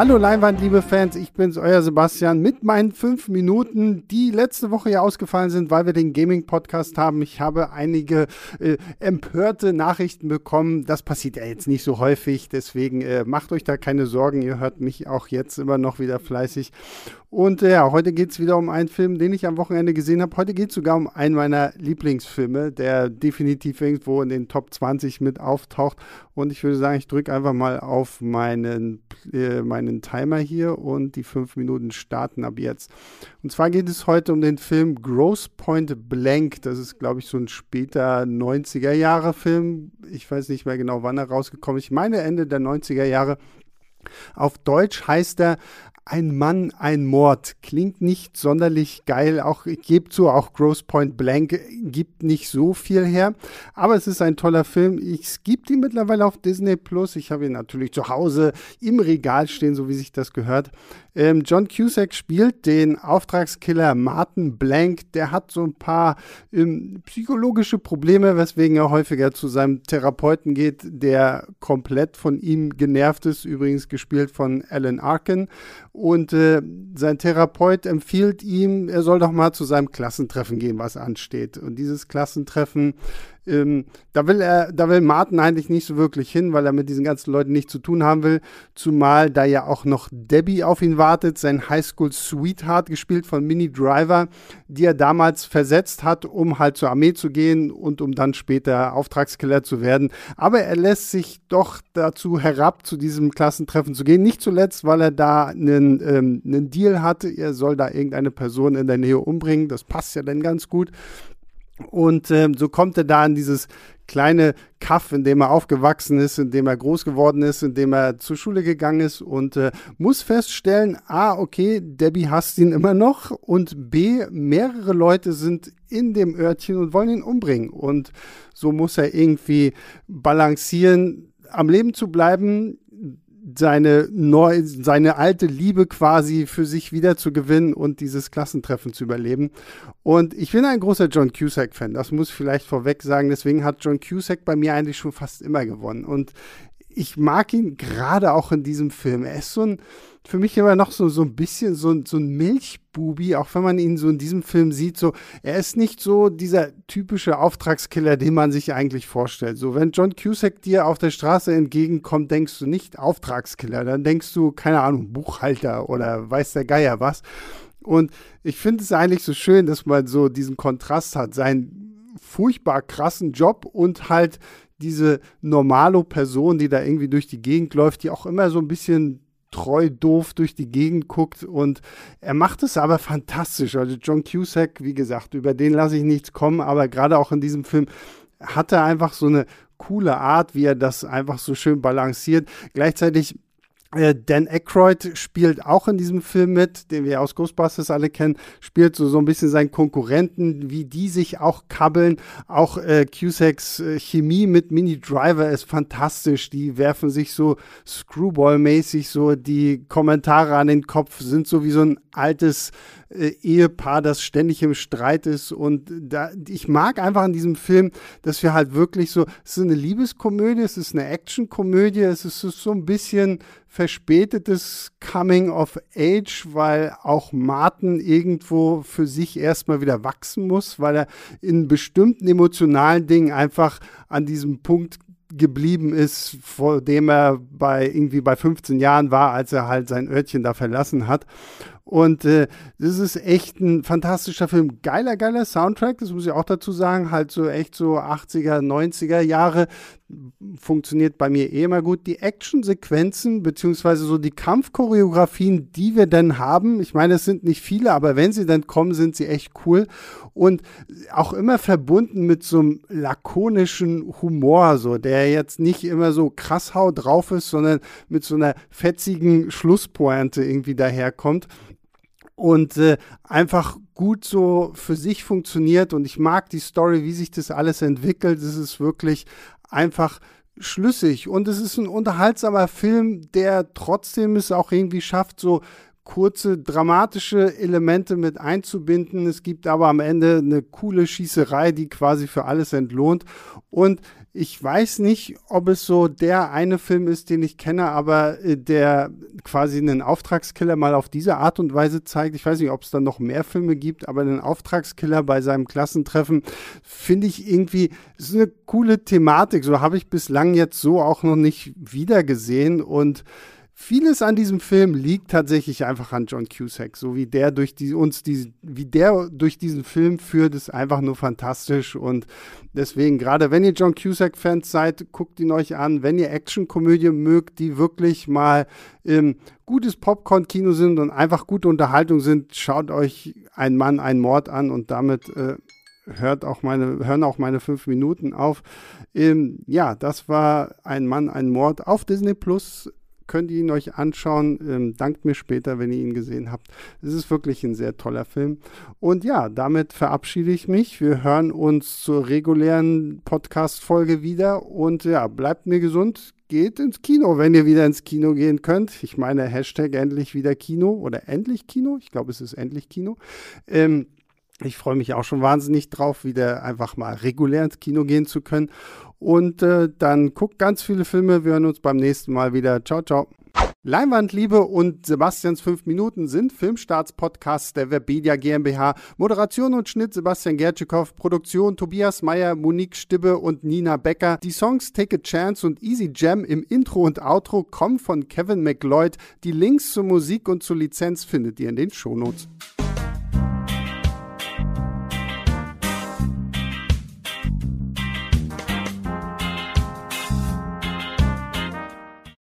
Hallo Leinwand, liebe Fans, ich bin's, euer Sebastian, mit meinen fünf Minuten, die letzte Woche ja ausgefallen sind, weil wir den Gaming-Podcast haben. Ich habe einige äh, empörte Nachrichten bekommen. Das passiert ja jetzt nicht so häufig, deswegen äh, macht euch da keine Sorgen. Ihr hört mich auch jetzt immer noch wieder fleißig. Und äh, ja, heute geht es wieder um einen Film, den ich am Wochenende gesehen habe. Heute geht es sogar um einen meiner Lieblingsfilme, der definitiv irgendwo in den Top 20 mit auftaucht. Und ich würde sagen, ich drücke einfach mal auf meinen, äh, meinen Timer hier und die fünf Minuten starten ab jetzt. Und zwar geht es heute um den Film Gross Point Blank. Das ist, glaube ich, so ein später 90er Jahre Film. Ich weiß nicht mehr genau, wann er rausgekommen ist. Ich meine Ende der 90er Jahre. Auf Deutsch heißt er ein Mann, ein Mord. Klingt nicht sonderlich geil. Auch, ich gebe zu, auch Gross Point Blank gibt nicht so viel her. Aber es ist ein toller Film. Ich gibt ihn mittlerweile auf Disney Plus. Ich habe ihn natürlich zu Hause im Regal stehen, so wie sich das gehört. Ähm, John Cusack spielt den Auftragskiller Martin Blank. Der hat so ein paar ähm, psychologische Probleme, weswegen er häufiger zu seinem Therapeuten geht, der komplett von ihm genervt ist. Übrigens gespielt von Alan Arkin. Und äh, sein Therapeut empfiehlt ihm, er soll doch mal zu seinem Klassentreffen gehen, was ansteht. Und dieses Klassentreffen ähm, da will er, da will Martin eigentlich nicht so wirklich hin, weil er mit diesen ganzen Leuten nichts zu tun haben will. Zumal da ja auch noch Debbie auf ihn wartet, sein Highschool Sweetheart, gespielt von Minnie Driver, die er damals versetzt hat, um halt zur Armee zu gehen und um dann später Auftragskiller zu werden. Aber er lässt sich doch dazu herab, zu diesem Klassentreffen zu gehen. Nicht zuletzt, weil er da einen, ähm, einen Deal hatte. Er soll da irgendeine Person in der Nähe umbringen. Das passt ja dann ganz gut. Und äh, so kommt er da in dieses kleine Kaff, in dem er aufgewachsen ist, in dem er groß geworden ist, in dem er zur Schule gegangen ist und äh, muss feststellen, a, okay, Debbie hasst ihn immer noch und b, mehrere Leute sind in dem Örtchen und wollen ihn umbringen. Und so muss er irgendwie balancieren, am Leben zu bleiben, seine, neu, seine alte Liebe quasi für sich wieder zu gewinnen und dieses Klassentreffen zu überleben. Und ich bin ein großer John Cusack-Fan, das muss ich vielleicht vorweg sagen. Deswegen hat John Cusack bei mir eigentlich schon fast immer gewonnen. Und ich mag ihn gerade auch in diesem Film. Er ist so ein, für mich immer noch so, so ein bisschen so, so ein Milchbubi, auch wenn man ihn so in diesem Film sieht. So, er ist nicht so dieser typische Auftragskiller, den man sich eigentlich vorstellt. So, wenn John Cusack dir auf der Straße entgegenkommt, denkst du nicht Auftragskiller, dann denkst du, keine Ahnung, Buchhalter oder weiß der Geier was. Und ich finde es eigentlich so schön, dass man so diesen Kontrast hat, seinen furchtbar krassen Job und halt diese normalo Person, die da irgendwie durch die Gegend läuft, die auch immer so ein bisschen treu doof durch die Gegend guckt und er macht es aber fantastisch. Also John Cusack, wie gesagt, über den lasse ich nichts kommen, aber gerade auch in diesem Film hat er einfach so eine coole Art, wie er das einfach so schön balanciert. Gleichzeitig Dan Aykroyd spielt auch in diesem Film mit, den wir aus Ghostbusters alle kennen, spielt so, so ein bisschen seinen Konkurrenten, wie die sich auch kabbeln. Auch äh, Cusacks äh, Chemie mit Mini Driver ist fantastisch. Die werfen sich so Screwball-mäßig so die Kommentare an den Kopf, sind so wie so ein altes äh, Ehepaar, das ständig im Streit ist. Und da, ich mag einfach an diesem Film, dass wir halt wirklich so, es ist eine Liebeskomödie, es ist eine Actionkomödie, es ist so ein bisschen verspätetes Coming of Age, weil auch Martin irgendwo für sich erstmal wieder wachsen muss, weil er in bestimmten emotionalen Dingen einfach an diesem Punkt geblieben ist, vor dem er bei irgendwie bei 15 Jahren war, als er halt sein Örtchen da verlassen hat. Und äh, das ist echt ein fantastischer Film. Geiler, geiler Soundtrack, das muss ich auch dazu sagen. Halt so echt so 80er, 90er Jahre. Funktioniert bei mir eh immer gut. Die Actionsequenzen, beziehungsweise so die Kampfchoreografien, die wir dann haben. Ich meine, es sind nicht viele, aber wenn sie dann kommen, sind sie echt cool. Und auch immer verbunden mit so einem lakonischen Humor, so, der jetzt nicht immer so krass haut drauf ist, sondern mit so einer fetzigen Schlusspointe irgendwie daherkommt und äh, einfach gut so für sich funktioniert und ich mag die Story, wie sich das alles entwickelt. Es ist wirklich einfach schlüssig und es ist ein unterhaltsamer Film, der trotzdem es auch irgendwie schafft, so kurze dramatische Elemente mit einzubinden. Es gibt aber am Ende eine coole Schießerei, die quasi für alles entlohnt. Und ich weiß nicht, ob es so der eine Film ist, den ich kenne, aber äh, der quasi einen Auftragskiller mal auf diese Art und Weise zeigt. Ich weiß nicht, ob es dann noch mehr Filme gibt, aber einen Auftragskiller bei seinem Klassentreffen finde ich irgendwie, ist eine coole Thematik. So habe ich bislang jetzt so auch noch nicht wiedergesehen und Vieles an diesem Film liegt tatsächlich einfach an John Cusack, so wie der durch die, uns die, wie der durch diesen Film führt, ist einfach nur fantastisch und deswegen gerade wenn ihr John Cusack Fans seid, guckt ihn euch an. Wenn ihr Actionkomödie mögt, die wirklich mal ähm, gutes Popcorn-Kino sind und einfach gute Unterhaltung sind, schaut euch ein Mann, ein Mord an und damit äh, hört auch meine, hören auch meine fünf Minuten auf. Ähm, ja, das war ein Mann, ein Mord auf Disney Plus könnt ihr ihn euch anschauen. Ähm, dankt mir später, wenn ihr ihn gesehen habt. Es ist wirklich ein sehr toller Film. Und ja, damit verabschiede ich mich. Wir hören uns zur regulären Podcast-Folge wieder. Und ja, bleibt mir gesund. Geht ins Kino, wenn ihr wieder ins Kino gehen könnt. Ich meine, Hashtag endlich wieder Kino oder endlich Kino. Ich glaube, es ist endlich Kino. Ähm, ich freue mich auch schon wahnsinnig drauf, wieder einfach mal regulär ins Kino gehen zu können. Und äh, dann guckt ganz viele Filme. Wir hören uns beim nächsten Mal wieder. Ciao, ciao. Leinwandliebe und Sebastians 5 Minuten sind Filmstarts-Podcasts der Webedia GmbH. Moderation und Schnitt Sebastian Gertschikow, Produktion Tobias Meyer, Monique Stibbe und Nina Becker. Die Songs Take a Chance und Easy Jam im Intro und Outro kommen von Kevin McLeod. Die Links zur Musik und zur Lizenz findet ihr in den Shownotes.